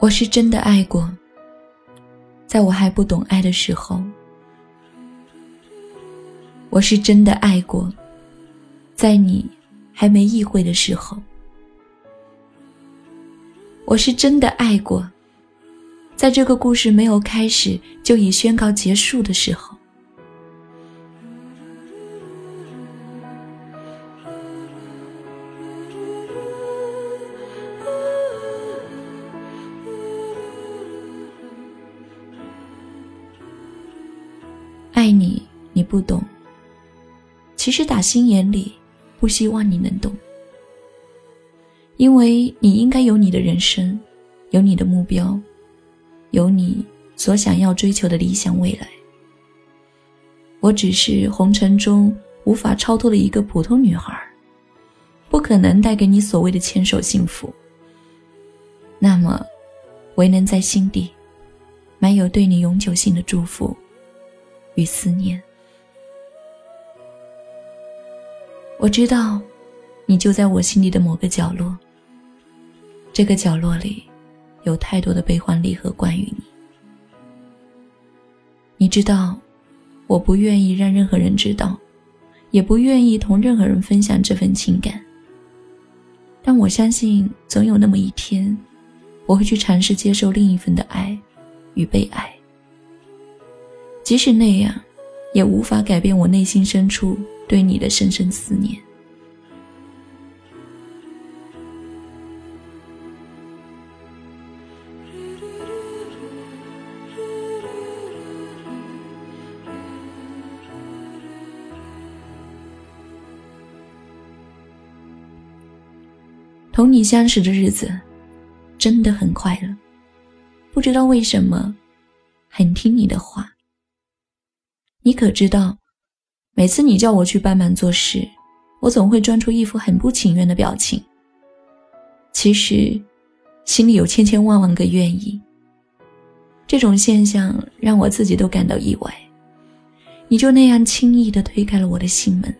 我是真的爱过，在我还不懂爱的时候；我是真的爱过，在你还没意会的时候；我是真的爱过，在这个故事没有开始就已宣告结束的时候。实打心眼里，不希望你能懂，因为你应该有你的人生，有你的目标，有你所想要追求的理想未来。我只是红尘中无法超脱的一个普通女孩，不可能带给你所谓的牵手幸福。那么，唯能在心底，满有对你永久性的祝福。与思念，我知道，你就在我心里的某个角落。这个角落里，有太多的悲欢离合关于你。你知道，我不愿意让任何人知道，也不愿意同任何人分享这份情感。但我相信，总有那么一天，我会去尝试接受另一份的爱与被爱。即使那样，也无法改变我内心深处对你的深深思念。同你相识的日子，真的很快乐。不知道为什么，很听你的话。你可知道，每次你叫我去帮忙做事，我总会装出一副很不情愿的表情。其实，心里有千千万万个愿意。这种现象让我自己都感到意外。你就那样轻易的推开了我的心门。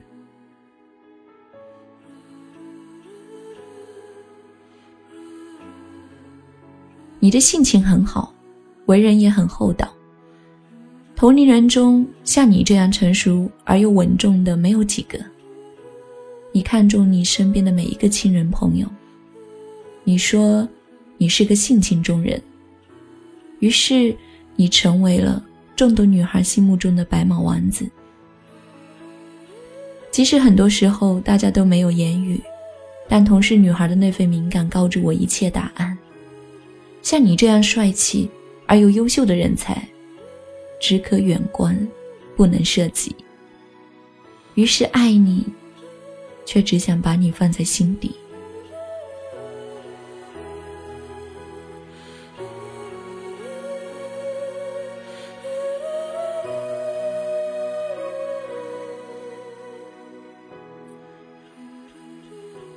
你的性情很好，为人也很厚道。同龄人中，像你这样成熟而又稳重的没有几个。你看重你身边的每一个亲人朋友。你说，你是个性情中人。于是，你成为了众多女孩心目中的白马王子。即使很多时候大家都没有言语，但同是女孩的那份敏感告知我一切答案。像你这样帅气而又优秀的人才。只可远观，不能涉及。于是爱你，却只想把你放在心底。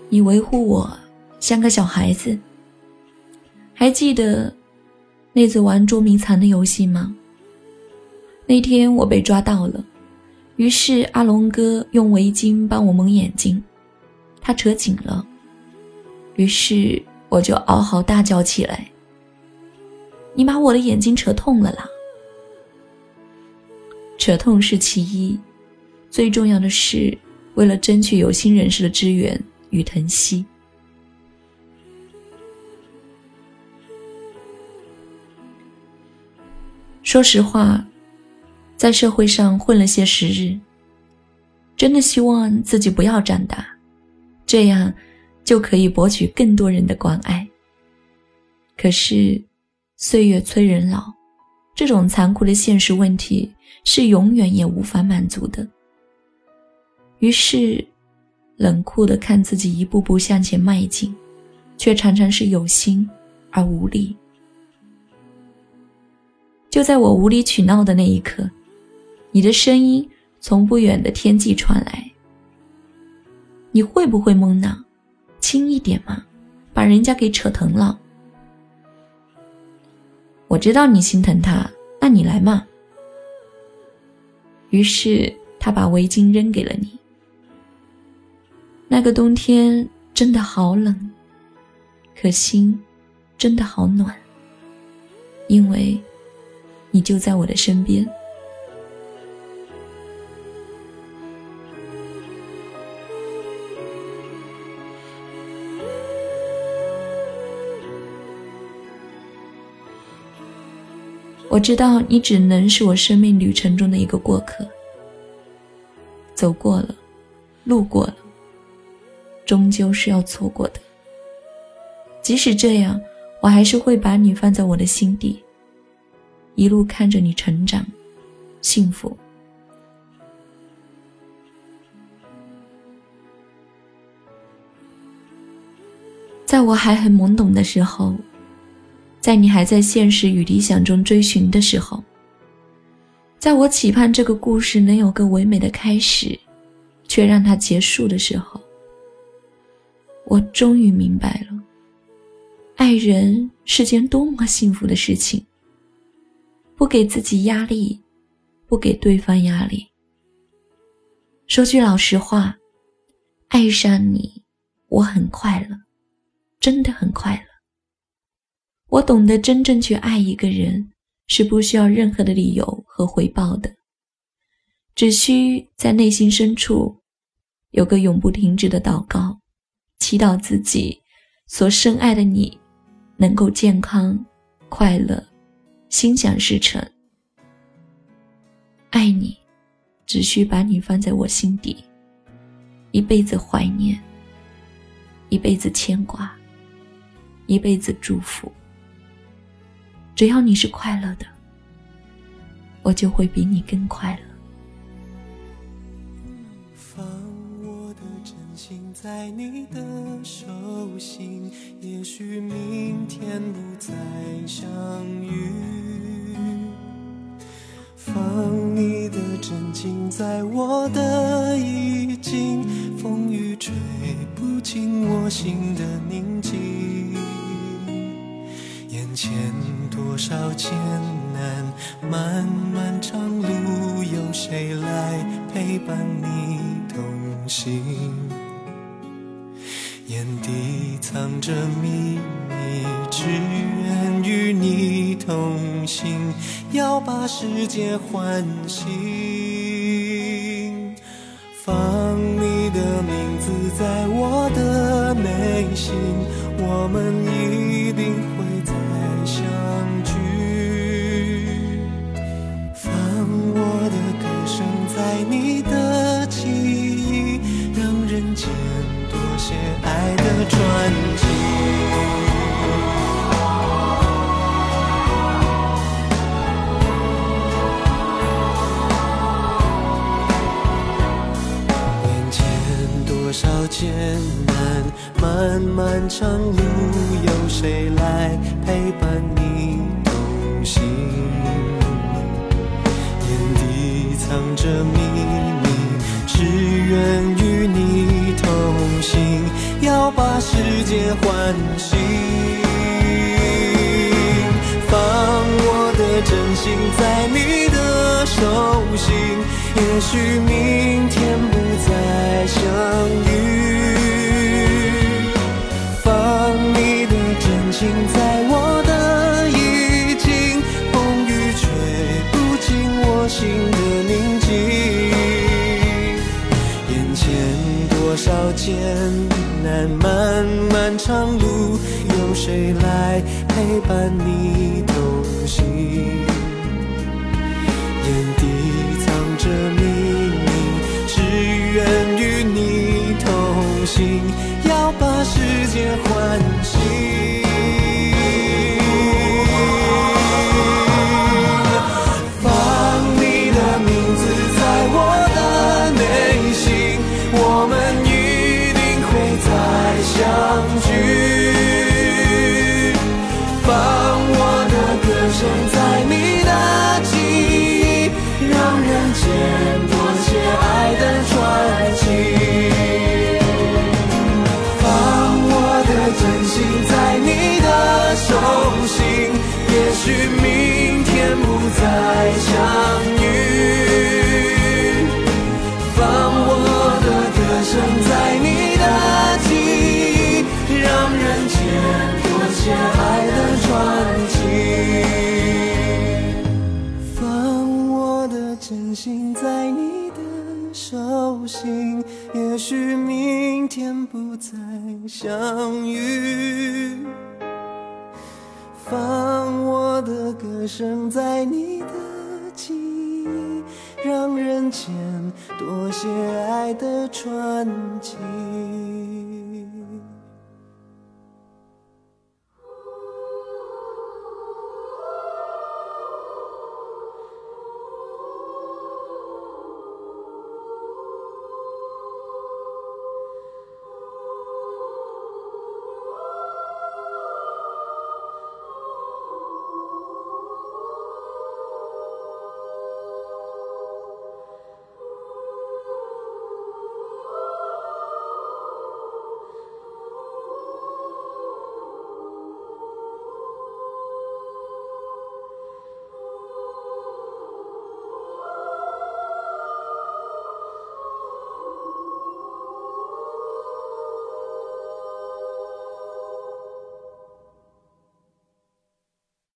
你维护我，像个小孩子。还记得那次玩捉迷藏的游戏吗？那天我被抓到了，于是阿龙哥用围巾帮我蒙眼睛，他扯紧了，于是我就嗷嚎大叫起来：“你把我的眼睛扯痛了啦！”扯痛是其一，最重要的是为了争取有心人士的支援与疼惜。说实话。在社会上混了些时日，真的希望自己不要长大，这样就可以博取更多人的关爱。可是，岁月催人老，这种残酷的现实问题是永远也无法满足的。于是，冷酷的看自己一步步向前迈进，却常常是有心而无力。就在我无理取闹的那一刻。你的声音从不远的天际传来。你会不会懵呢？轻一点嘛，把人家给扯疼了。我知道你心疼他，那你来嘛。于是他把围巾扔给了你。那个冬天真的好冷，可心真的好暖。因为你就在我的身边。我知道你只能是我生命旅程中的一个过客，走过了，路过了，终究是要错过的。即使这样，我还是会把你放在我的心底，一路看着你成长，幸福。在我还很懵懂的时候。在你还在现实与理想中追寻的时候，在我期盼这个故事能有个唯美的开始，却让它结束的时候，我终于明白了，爱人是件多么幸福的事情。不给自己压力，不给对方压力。说句老实话，爱上你，我很快乐，真的很快乐。我懂得，真正去爱一个人是不需要任何的理由和回报的，只需在内心深处有个永不停止的祷告，祈祷自己所深爱的你能够健康、快乐、心想事成。爱你，只需把你放在我心底，一辈子怀念，一辈子牵挂，一辈子祝福。只要你是快乐的，我就会比你更快乐。放我的真心在你的手心，也许明天不再相遇。放你的真情在我你同行？眼底藏着秘密，只愿与你同行，要把世界唤醒。放你的名字在我的内心，我们一艰难，漫漫长路，有谁来？陪伴你同行，眼底藏着秘密，只愿与你同行，要把世界唤醒。放我的真心在你的手心，也许明天不相遇。放你的真情在我的衣襟，风雨吹不进我。心的宁静，眼前多少艰难，漫漫长路，有谁来陪伴你同行？把时间换相遇。放我的歌声在你的记忆，让人间多些爱的传奇。